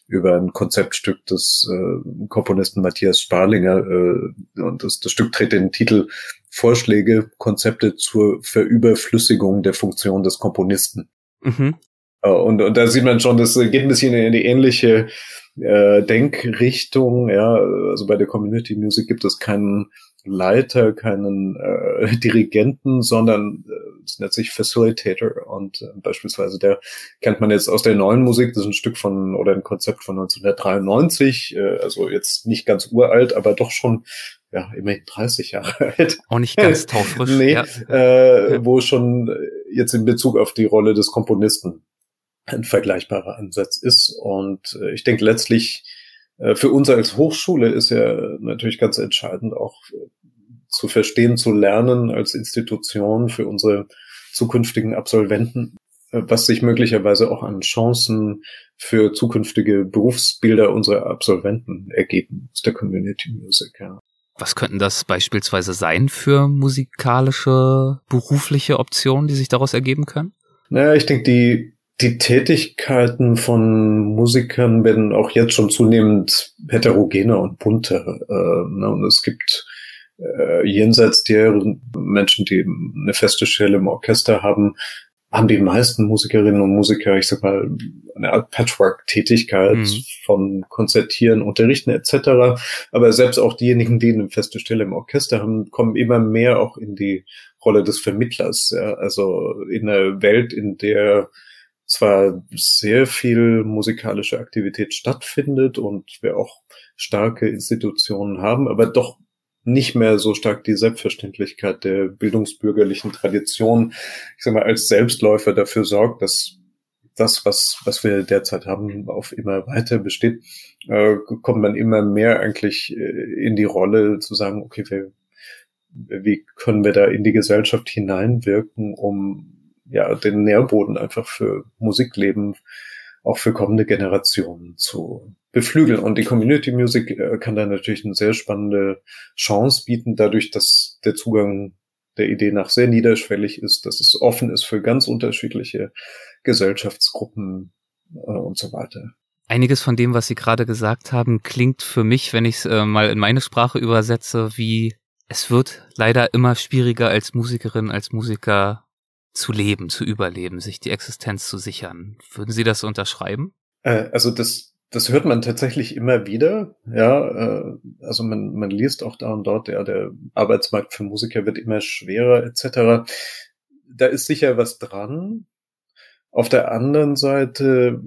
über ein Konzeptstück des äh, Komponisten Matthias Sparlinger äh, und das, das Stück trägt den Titel Vorschläge, Konzepte zur Verüberflüssigung der Funktion des Komponisten. Mhm. Äh, und, und da sieht man schon, das geht ein bisschen in die ähnliche äh, Denkrichtung. Ja, also bei der Community Music gibt es keinen Leiter, keinen äh, Dirigenten, sondern äh, es nennt sich Facilitator und äh, beispielsweise der kennt man jetzt aus der neuen Musik, das ist ein Stück von oder ein Konzept von 1993, äh, also jetzt nicht ganz uralt, aber doch schon ja immerhin 30 Jahre alt. Auch nicht ganz taufrisch. nee, ja. äh, wo schon jetzt in Bezug auf die Rolle des Komponisten ein vergleichbarer Ansatz ist und äh, ich denke letztlich äh, für uns als Hochschule ist ja natürlich ganz entscheidend auch zu verstehen, zu lernen als Institution für unsere zukünftigen Absolventen, äh, was sich möglicherweise auch an Chancen für zukünftige Berufsbilder unserer Absolventen ergeben aus der Community Music. Ja. Was könnten das beispielsweise sein für musikalische berufliche Optionen, die sich daraus ergeben können? Naja, ich denke, die die Tätigkeiten von Musikern werden auch jetzt schon zunehmend heterogener und bunter. Äh, ne? Und es gibt äh, jenseits der Menschen, die eine feste Stelle im Orchester haben, haben die meisten Musikerinnen und Musiker, ich sag mal, eine Art Patchwork-Tätigkeit mhm. von Konzertieren, Unterrichten etc. Aber selbst auch diejenigen, die eine feste Stelle im Orchester haben, kommen immer mehr auch in die Rolle des Vermittlers. Ja? Also in einer Welt, in der zwar sehr viel musikalische Aktivität stattfindet und wir auch starke Institutionen haben, aber doch nicht mehr so stark die Selbstverständlichkeit der bildungsbürgerlichen Tradition, ich sag mal, als Selbstläufer dafür sorgt, dass das, was, was wir derzeit haben, auf immer weiter besteht, äh, kommt man immer mehr eigentlich äh, in die Rolle zu sagen, okay, wir, wie können wir da in die Gesellschaft hineinwirken, um ja, den Nährboden einfach für Musikleben auch für kommende Generationen zu beflügeln. Und die Community Music äh, kann da natürlich eine sehr spannende Chance bieten, dadurch, dass der Zugang der Idee nach sehr niederschwellig ist, dass es offen ist für ganz unterschiedliche Gesellschaftsgruppen äh, und so weiter. Einiges von dem, was Sie gerade gesagt haben, klingt für mich, wenn ich es äh, mal in meine Sprache übersetze, wie es wird leider immer schwieriger als Musikerin, als Musiker zu leben, zu überleben, sich die Existenz zu sichern. Würden Sie das unterschreiben? Äh, also das, das hört man tatsächlich immer wieder. Ja, äh, also man, man liest auch da und dort, ja, der Arbeitsmarkt für Musiker wird immer schwerer etc. Da ist sicher was dran. Auf der anderen Seite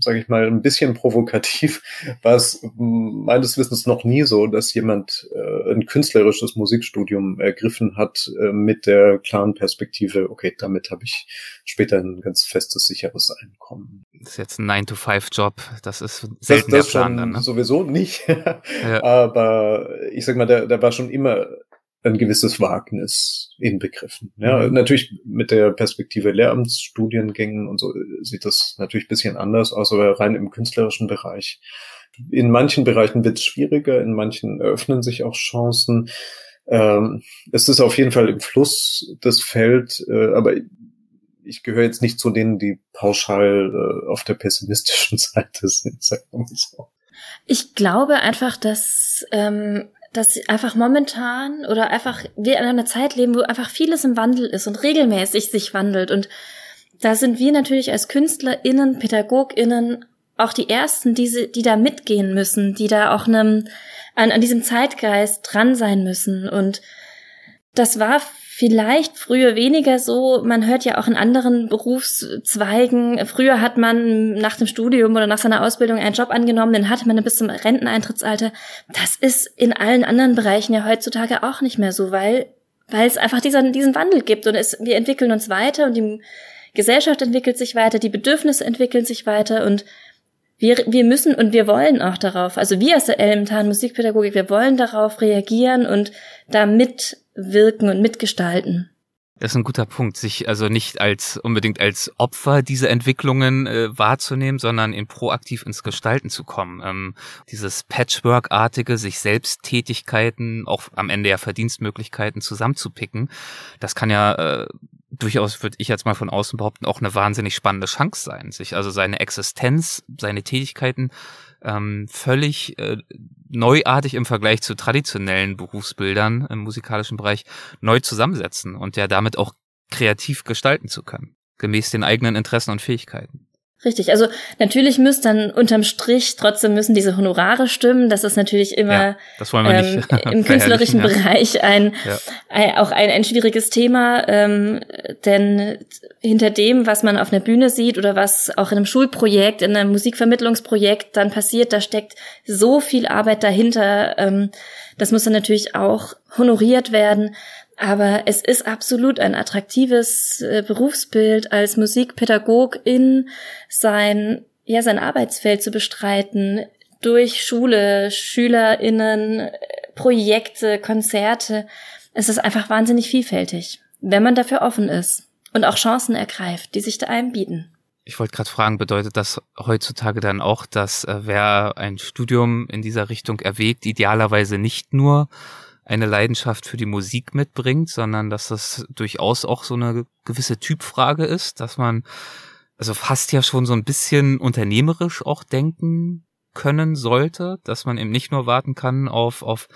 sage ich mal, ein bisschen provokativ, war es meines Wissens noch nie so, dass jemand äh, ein künstlerisches Musikstudium ergriffen hat äh, mit der klaren Perspektive, okay, damit habe ich später ein ganz festes, sicheres Einkommen. Das ist jetzt ein 9-to-5-Job, das ist selten das, das der Plan dann, ne? Sowieso nicht. ja. Aber ich sag mal, da, da war schon immer ein gewisses Wagnis inbegriffen. Ja, mhm. natürlich mit der Perspektive Lehramtsstudiengängen und so sieht das natürlich ein bisschen anders aus, aber rein im künstlerischen Bereich. In manchen Bereichen wird es schwieriger, in manchen eröffnen sich auch Chancen. Ähm, es ist auf jeden Fall im Fluss das Feld, äh, aber ich gehöre jetzt nicht zu denen, die pauschal äh, auf der pessimistischen Seite sind, sagen wir mal so. Ich glaube einfach, dass ähm, dass einfach momentan oder einfach wir in einer Zeit leben, wo einfach vieles im Wandel ist und regelmäßig sich wandelt. Und da sind wir natürlich als KünstlerInnen, PädagogInnen auch die Ersten, die, die da mitgehen müssen, die da auch einem, an, an diesem Zeitgeist dran sein müssen. Und das war vielleicht früher weniger so. Man hört ja auch in anderen Berufszweigen, früher hat man nach dem Studium oder nach seiner Ausbildung einen Job angenommen, den hatte man bis zum Renteneintrittsalter. Das ist in allen anderen Bereichen ja heutzutage auch nicht mehr so, weil, weil es einfach diesen, diesen Wandel gibt und es, wir entwickeln uns weiter und die Gesellschaft entwickelt sich weiter, die Bedürfnisse entwickeln sich weiter und wir, wir müssen und wir wollen auch darauf, also wir aus der elementaren Musikpädagogik, wir wollen darauf reagieren und damit wirken und mitgestalten. Das ist ein guter Punkt, sich also nicht als unbedingt als Opfer dieser Entwicklungen äh, wahrzunehmen, sondern in proaktiv ins Gestalten zu kommen. Ähm, dieses Patchwork-artige, sich selbst Tätigkeiten, auch am Ende ja Verdienstmöglichkeiten zusammenzupicken, das kann ja äh, durchaus, würde ich jetzt mal von außen behaupten, auch eine wahnsinnig spannende Chance sein, sich also seine Existenz, seine Tätigkeiten ähm, völlig äh, neuartig im Vergleich zu traditionellen Berufsbildern im musikalischen Bereich neu zusammensetzen und ja damit auch kreativ gestalten zu können, gemäß den eigenen Interessen und Fähigkeiten. Richtig, also natürlich müsst dann unterm Strich trotzdem müssen diese Honorare stimmen. Das ist natürlich immer ja, ähm, im künstlerischen. Bereich ein, ja. ein, auch ein, ein schwieriges Thema, ähm, denn hinter dem, was man auf einer Bühne sieht oder was auch in einem Schulprojekt, in einem Musikvermittlungsprojekt dann passiert, da steckt so viel Arbeit dahinter. Ähm, das muss dann natürlich auch honoriert werden. Aber es ist absolut ein attraktives äh, Berufsbild als Musikpädagog in sein, ja, sein Arbeitsfeld zu bestreiten, durch Schule, SchülerInnen, Projekte, Konzerte. Es ist einfach wahnsinnig vielfältig, wenn man dafür offen ist und auch Chancen ergreift, die sich da einem bieten. Ich wollte gerade fragen, bedeutet das heutzutage dann auch, dass äh, wer ein Studium in dieser Richtung erwägt, idealerweise nicht nur eine Leidenschaft für die Musik mitbringt, sondern dass das durchaus auch so eine gewisse Typfrage ist, dass man also fast ja schon so ein bisschen unternehmerisch auch denken können sollte, dass man eben nicht nur warten kann auf, auf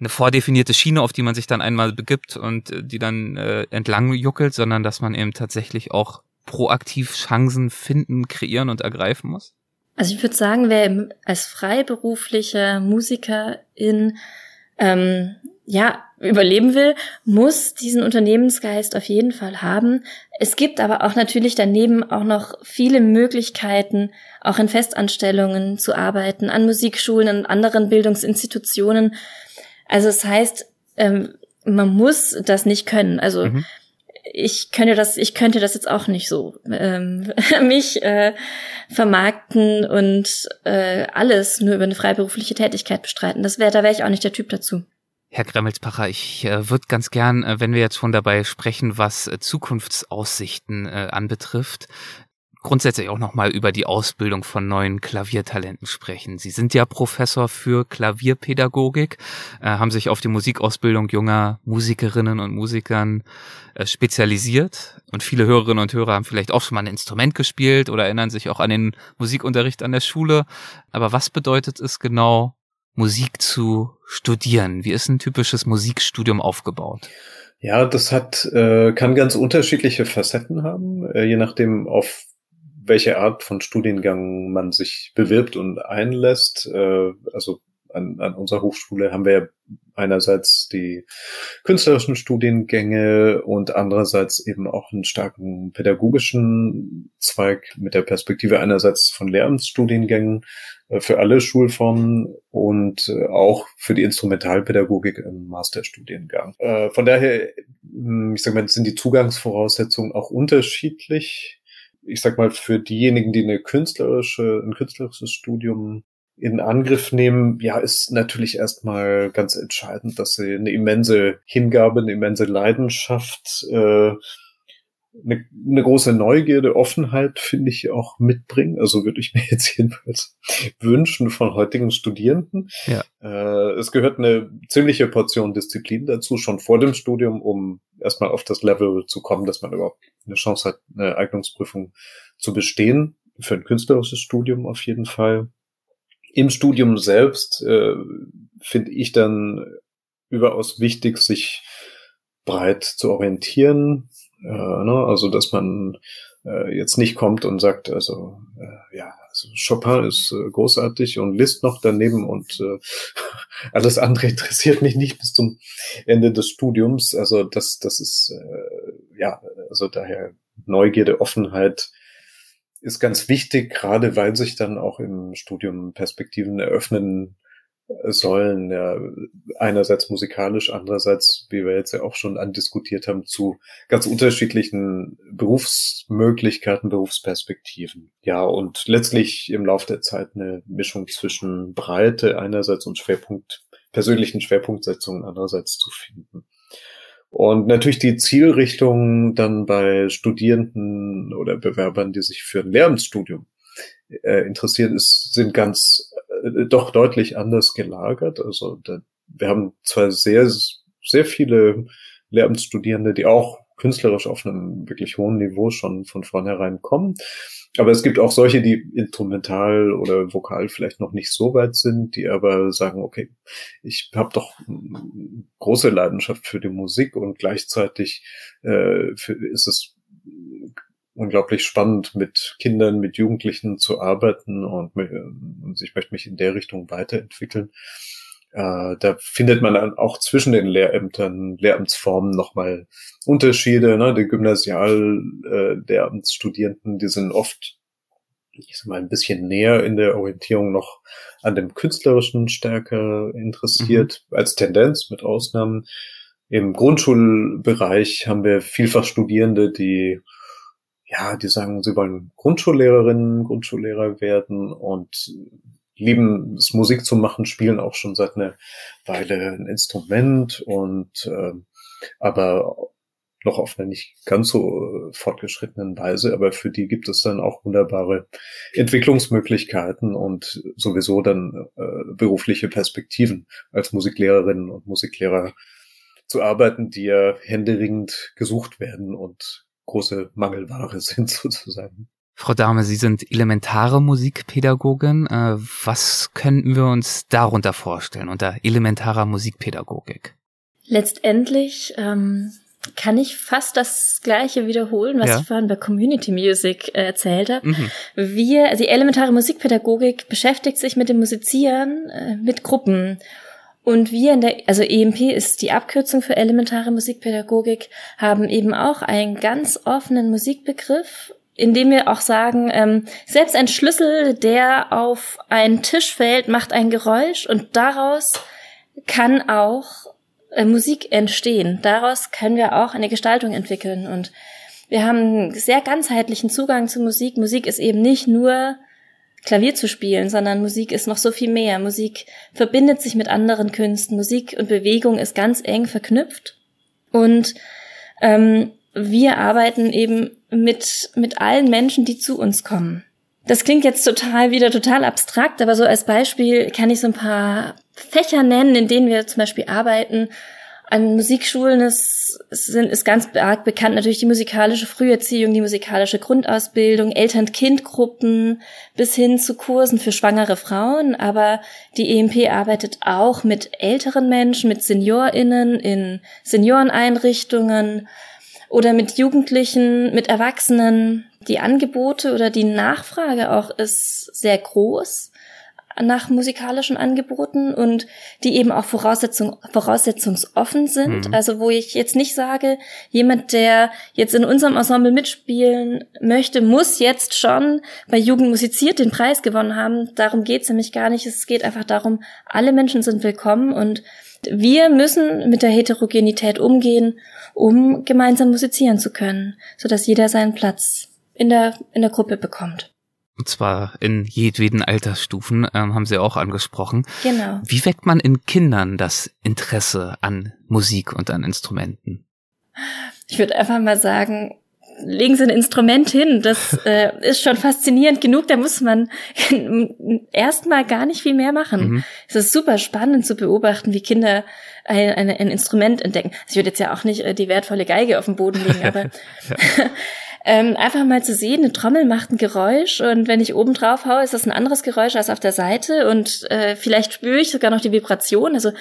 eine vordefinierte Schiene, auf die man sich dann einmal begibt und äh, die dann äh, entlang juckelt, sondern dass man eben tatsächlich auch proaktiv Chancen finden, kreieren und ergreifen muss? Also ich würde sagen, wer als freiberuflicher Musiker in ähm, ja, überleben will, muss diesen Unternehmensgeist auf jeden Fall haben. Es gibt aber auch natürlich daneben auch noch viele Möglichkeiten, auch in Festanstellungen zu arbeiten, an Musikschulen und anderen Bildungsinstitutionen. Also es das heißt, ähm, man muss das nicht können. Also mhm. Ich könnte das, ich könnte das jetzt auch nicht so ähm, mich äh, vermarkten und äh, alles nur über eine freiberufliche Tätigkeit bestreiten. Das wäre, da wäre ich auch nicht der Typ dazu. Herr Gremmelspacher, ich äh, würde ganz gern, äh, wenn wir jetzt schon dabei sprechen, was äh, Zukunftsaussichten äh, anbetrifft, grundsätzlich auch nochmal über die Ausbildung von neuen Klaviertalenten sprechen. Sie sind ja Professor für Klavierpädagogik, äh, haben sich auf die Musikausbildung junger Musikerinnen und Musikern äh, spezialisiert. Und viele Hörerinnen und Hörer haben vielleicht auch schon mal ein Instrument gespielt oder erinnern sich auch an den Musikunterricht an der Schule. Aber was bedeutet es genau, Musik zu studieren? Wie ist ein typisches Musikstudium aufgebaut? Ja, das hat, äh, kann ganz unterschiedliche Facetten haben, äh, je nachdem, auf welche Art von Studiengang man sich bewirbt und einlässt. Äh, also an, an unserer Hochschule haben wir einerseits die künstlerischen Studiengänge und andererseits eben auch einen starken pädagogischen Zweig mit der Perspektive einerseits von Lehramtsstudiengängen äh, für alle Schulformen und äh, auch für die Instrumentalpädagogik im Masterstudiengang. Äh, von daher, hm, ich sag mal, sind die Zugangsvoraussetzungen auch unterschiedlich. Ich sag mal, für diejenigen, die eine künstlerische, ein künstlerisches Studium in Angriff nehmen, ja, ist natürlich erstmal ganz entscheidend, dass sie eine immense Hingabe, eine immense Leidenschaft, äh, eine, eine große Neugierde, Offenheit, finde ich, auch mitbringen. Also würde ich mir jetzt jedenfalls wünschen von heutigen Studierenden. Ja. Äh, es gehört eine ziemliche Portion Disziplin dazu, schon vor dem Studium, um erstmal auf das Level zu kommen, dass man überhaupt eine Chance hat, eine Eignungsprüfung zu bestehen. Für ein künstlerisches Studium auf jeden Fall. Im Studium selbst äh, finde ich dann überaus wichtig, sich breit zu orientieren. Äh, ne? Also, dass man äh, jetzt nicht kommt und sagt, also äh, ja, also Chopin ist äh, großartig und Liszt noch daneben und äh, alles andere interessiert mich nicht bis zum Ende des Studiums. Also das, das ist äh, ja, also daher Neugierde, Offenheit, ist ganz wichtig, gerade weil sich dann auch im Studium Perspektiven eröffnen sollen, ja, einerseits musikalisch, andererseits, wie wir jetzt ja auch schon andiskutiert haben, zu ganz unterschiedlichen Berufsmöglichkeiten, Berufsperspektiven. Ja, und letztlich im Laufe der Zeit eine Mischung zwischen Breite einerseits und Schwerpunkt, persönlichen Schwerpunktsetzungen andererseits zu finden. Und natürlich die Zielrichtung dann bei Studierenden oder Bewerbern, die sich für ein Lehramtsstudium äh, interessieren, ist, sind ganz äh, doch deutlich anders gelagert. Also da, wir haben zwar sehr, sehr viele Lehramtsstudierende, die auch künstlerisch auf einem wirklich hohen Niveau schon von vornherein kommen. Aber es gibt auch solche, die instrumental oder vokal vielleicht noch nicht so weit sind, die aber sagen, okay, ich habe doch große Leidenschaft für die Musik und gleichzeitig äh, für, ist es unglaublich spannend, mit Kindern, mit Jugendlichen zu arbeiten und, und ich möchte mich in der Richtung weiterentwickeln. Äh, da findet man dann auch zwischen den Lehrämtern, Lehramtsformen nochmal Unterschiede. Ne? Die Gymnasial-Lehramtsstudierenden, äh, die sind oft, ich sag mal, ein bisschen näher in der Orientierung noch an dem Künstlerischen stärker interessiert, mhm. als Tendenz mit Ausnahmen. Im Grundschulbereich haben wir vielfach Studierende, die ja, die sagen, sie wollen Grundschullehrerinnen, Grundschullehrer werden und lieben es Musik zu machen, spielen auch schon seit einer Weile ein Instrument und äh, aber noch auf einer nicht ganz so äh, fortgeschrittenen Weise, aber für die gibt es dann auch wunderbare Entwicklungsmöglichkeiten und sowieso dann äh, berufliche Perspektiven als Musiklehrerinnen und Musiklehrer zu arbeiten, die ja händeringend gesucht werden und große Mangelware sind sozusagen. Frau Dahme, Sie sind elementare Musikpädagogin. Äh, was könnten wir uns darunter vorstellen, unter elementarer Musikpädagogik? Letztendlich ähm, kann ich fast das Gleiche wiederholen, was ja. ich vorhin bei Community Music äh, erzählt habe. Mhm. Wir, also die elementare Musikpädagogik beschäftigt sich mit dem Musizieren äh, mit Gruppen. Und wir in der, also EMP ist die Abkürzung für elementare Musikpädagogik, haben eben auch einen ganz offenen Musikbegriff indem wir auch sagen, ähm, selbst ein Schlüssel, der auf einen Tisch fällt, macht ein Geräusch und daraus kann auch äh, Musik entstehen. Daraus können wir auch eine Gestaltung entwickeln und wir haben einen sehr ganzheitlichen Zugang zu Musik. Musik ist eben nicht nur Klavier zu spielen, sondern Musik ist noch so viel mehr. Musik verbindet sich mit anderen Künsten. Musik und Bewegung ist ganz eng verknüpft. Und ähm, wir arbeiten eben mit, mit allen Menschen, die zu uns kommen. Das klingt jetzt total wieder total abstrakt, aber so als Beispiel kann ich so ein paar Fächer nennen, in denen wir zum Beispiel arbeiten. An Musikschulen ist, sind, ist ganz arg bekannt natürlich die musikalische Früherziehung, die musikalische Grundausbildung, Eltern-Kind-Gruppen bis hin zu Kursen für schwangere Frauen. Aber die EMP arbeitet auch mit älteren Menschen, mit SeniorInnen in Senioreneinrichtungen oder mit Jugendlichen, mit Erwachsenen. Die Angebote oder die Nachfrage auch ist sehr groß nach musikalischen Angeboten und die eben auch Voraussetzung, voraussetzungsoffen sind. Mhm. Also wo ich jetzt nicht sage, jemand, der jetzt in unserem Ensemble mitspielen möchte, muss jetzt schon bei Jugend musiziert den Preis gewonnen haben. Darum geht's nämlich gar nicht. Es geht einfach darum, alle Menschen sind willkommen und wir müssen mit der Heterogenität umgehen, um gemeinsam musizieren zu können, sodass jeder seinen Platz in der, in der Gruppe bekommt. Und zwar in jedweden Altersstufen, ähm, haben Sie auch angesprochen. Genau. Wie weckt man in Kindern das Interesse an Musik und an Instrumenten? Ich würde einfach mal sagen, legen Sie ein Instrument hin. Das äh, ist schon faszinierend genug. Da muss man erstmal gar nicht viel mehr machen. Mhm. Es ist super spannend zu beobachten, wie Kinder ein, ein, ein Instrument entdecken. Also ich würde jetzt ja auch nicht äh, die wertvolle Geige auf dem Boden legen, aber ähm, einfach mal zu sehen, eine Trommel macht ein Geräusch und wenn ich oben drauf haue, ist das ein anderes Geräusch als auf der Seite und äh, vielleicht spüre ich sogar noch die Vibration. Also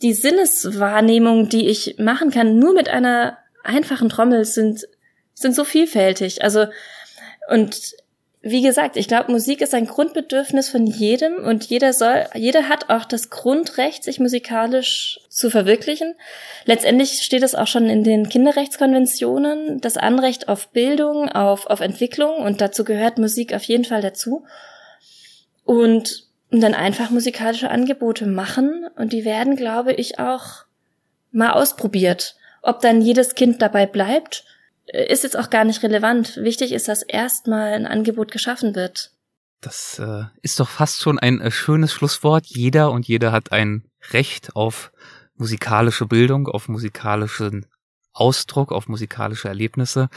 die Sinneswahrnehmung, die ich machen kann, nur mit einer einfachen Trommel sind, sind so vielfältig. Also, und wie gesagt, ich glaube, Musik ist ein Grundbedürfnis von jedem und jeder soll, jeder hat auch das Grundrecht, sich musikalisch zu verwirklichen. Letztendlich steht es auch schon in den Kinderrechtskonventionen, das Anrecht auf Bildung, auf, auf Entwicklung und dazu gehört Musik auf jeden Fall dazu. Und, und dann einfach musikalische Angebote machen und die werden, glaube ich, auch mal ausprobiert. Ob dann jedes Kind dabei bleibt, ist jetzt auch gar nicht relevant. Wichtig ist, dass erstmal ein Angebot geschaffen wird. Das äh, ist doch fast schon ein äh, schönes Schlusswort. Jeder und jeder hat ein Recht auf musikalische Bildung, auf musikalischen Ausdruck, auf musikalische Erlebnisse.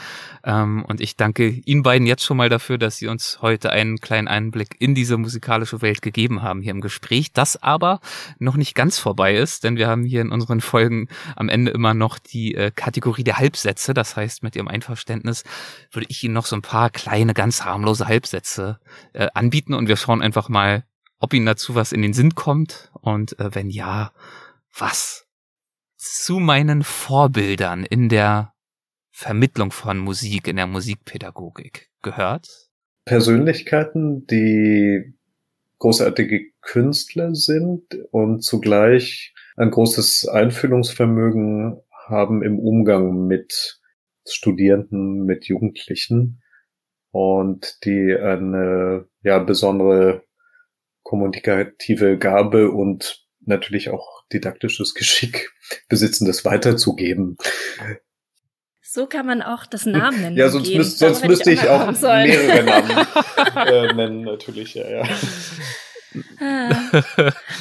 Ähm, und ich danke Ihnen beiden jetzt schon mal dafür, dass Sie uns heute einen kleinen Einblick in diese musikalische Welt gegeben haben hier im Gespräch. Das aber noch nicht ganz vorbei ist, denn wir haben hier in unseren Folgen am Ende immer noch die äh, Kategorie der Halbsätze. Das heißt, mit Ihrem Einverständnis würde ich Ihnen noch so ein paar kleine, ganz harmlose Halbsätze äh, anbieten und wir schauen einfach mal, ob Ihnen dazu was in den Sinn kommt und äh, wenn ja, was zu meinen Vorbildern in der Vermittlung von Musik, in der Musikpädagogik gehört? Persönlichkeiten, die großartige Künstler sind und zugleich ein großes Einfühlungsvermögen haben im Umgang mit Studierenden, mit Jugendlichen und die eine ja besondere kommunikative Gabe und natürlich auch didaktisches Geschick besitzen, das weiterzugeben. So kann man auch das Namen nennen. ja, sonst, müsst, sonst müsste ich auch, ich auch mehrere Namen äh, nennen, natürlich, ja, ja. Ah.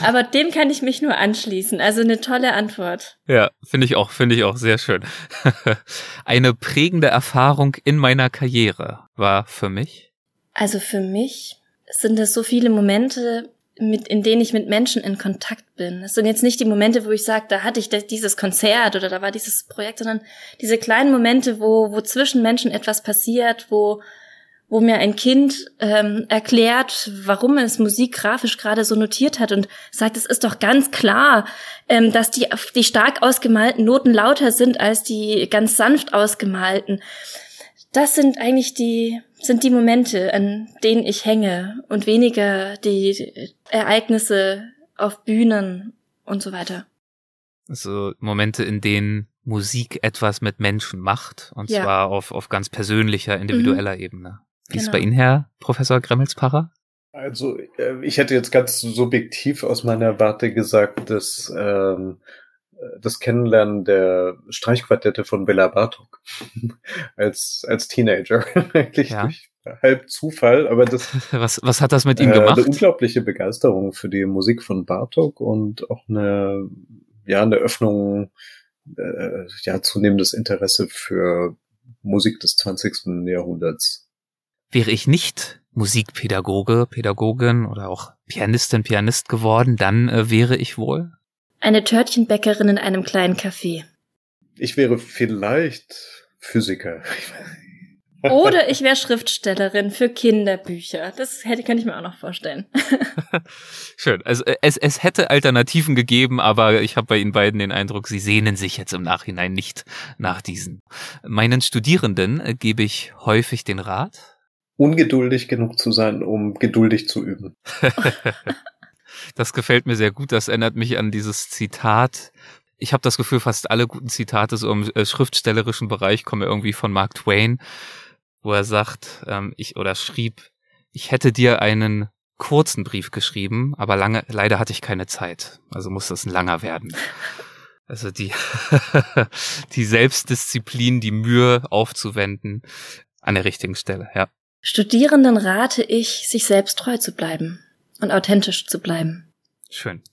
aber dem kann ich mich nur anschließen. Also eine tolle Antwort. Ja, finde ich auch, finde ich auch sehr schön. Eine prägende Erfahrung in meiner Karriere war für mich. Also für mich sind es so viele Momente, mit, in denen ich mit Menschen in Kontakt bin. Es sind jetzt nicht die Momente, wo ich sage, da hatte ich dieses Konzert oder da war dieses Projekt, sondern diese kleinen Momente, wo, wo zwischen Menschen etwas passiert, wo, wo mir ein Kind ähm, erklärt, warum es Musik grafisch gerade so notiert hat und sagt, es ist doch ganz klar, ähm, dass die, die stark ausgemalten Noten lauter sind als die ganz sanft ausgemalten. Das sind eigentlich die, sind die Momente, an denen ich hänge und weniger die Ereignisse auf Bühnen und so weiter. Also Momente, in denen Musik etwas mit Menschen macht und ja. zwar auf, auf ganz persönlicher, individueller mhm. Ebene. Wie genau. ist bei Ihnen, Herr Professor Gremmelspacher? Also äh, ich hätte jetzt ganz subjektiv aus meiner Warte gesagt, dass ähm, das Kennenlernen der Streichquartette von Bella Bartok als, als Teenager. Eigentlich ja. durch halb Zufall, aber das. Was, was hat das mit ihm äh, gemacht? Eine unglaubliche Begeisterung für die Musik von Bartok und auch eine, ja, eine Öffnung, äh, ja, zunehmendes Interesse für Musik des 20. Jahrhunderts. Wäre ich nicht Musikpädagoge, Pädagogin oder auch Pianistin, Pianist geworden, dann äh, wäre ich wohl eine Törtchenbäckerin in einem kleinen Café. Ich wäre vielleicht Physiker. Oder ich wäre Schriftstellerin für Kinderbücher. Das hätte, könnte ich mir auch noch vorstellen. Schön. Also äh, es, es hätte Alternativen gegeben, aber ich habe bei Ihnen beiden den Eindruck, Sie sehnen sich jetzt im Nachhinein nicht nach diesen. Meinen Studierenden äh, gebe ich häufig den Rat. Ungeduldig genug zu sein, um geduldig zu üben. das gefällt mir sehr gut. Das erinnert mich an dieses Zitat ich habe das Gefühl, fast alle guten Zitate so im äh, schriftstellerischen Bereich kommen irgendwie von Mark Twain wo er sagt, ähm, ich oder schrieb, ich hätte dir einen kurzen Brief geschrieben, aber lange, leider hatte ich keine Zeit. Also muss das ein langer werden. Also die, die Selbstdisziplin, die Mühe aufzuwenden an der richtigen Stelle, ja. Studierenden rate ich, sich selbst treu zu bleiben und authentisch zu bleiben. Schön.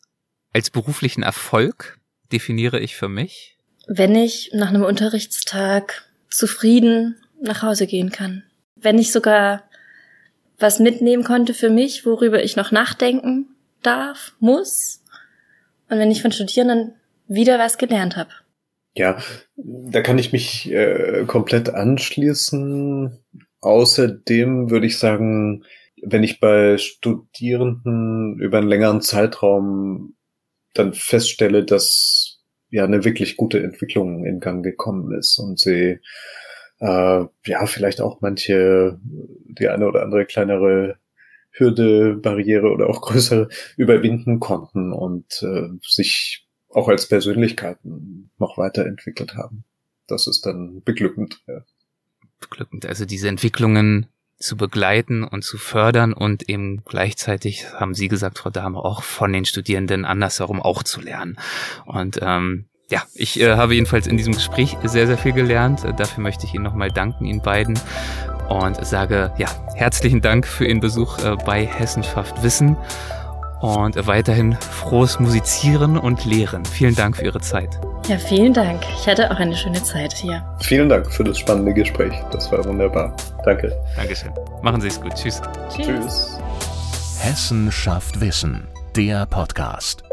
Als beruflichen Erfolg definiere ich für mich? Wenn ich nach einem Unterrichtstag zufrieden nach Hause gehen kann. Wenn ich sogar was mitnehmen konnte für mich, worüber ich noch nachdenken darf, muss. Und wenn ich von Studierenden wieder was gelernt habe. Ja, da kann ich mich äh, komplett anschließen. Außerdem würde ich sagen, wenn ich bei Studierenden über einen längeren Zeitraum dann feststelle, dass ja eine wirklich gute Entwicklung in Gang gekommen ist und sie äh, ja, vielleicht auch manche, die eine oder andere kleinere Hürde, Barriere oder auch größere überwinden konnten und äh, sich auch als Persönlichkeiten noch weiterentwickelt haben. Das ist dann beglückend. Ja. Beglückend. Also diese Entwicklungen zu begleiten und zu fördern und eben gleichzeitig, haben Sie gesagt, Frau Dahme, auch von den Studierenden andersherum auch zu lernen. Und ähm, ja, ich äh, habe jedenfalls in diesem Gespräch sehr, sehr viel gelernt. Dafür möchte ich Ihnen nochmal danken, Ihnen beiden. Und sage, ja, herzlichen Dank für Ihren Besuch äh, bei Hessenschaft Wissen. Und weiterhin frohes Musizieren und Lehren. Vielen Dank für Ihre Zeit. Ja, vielen Dank. Ich hatte auch eine schöne Zeit hier. Vielen Dank für das spannende Gespräch. Das war wunderbar. Danke. Dankeschön. Machen Sie es gut. Tschüss. Tschüss. Tschüss. Hessen schafft Wissen. Der Podcast.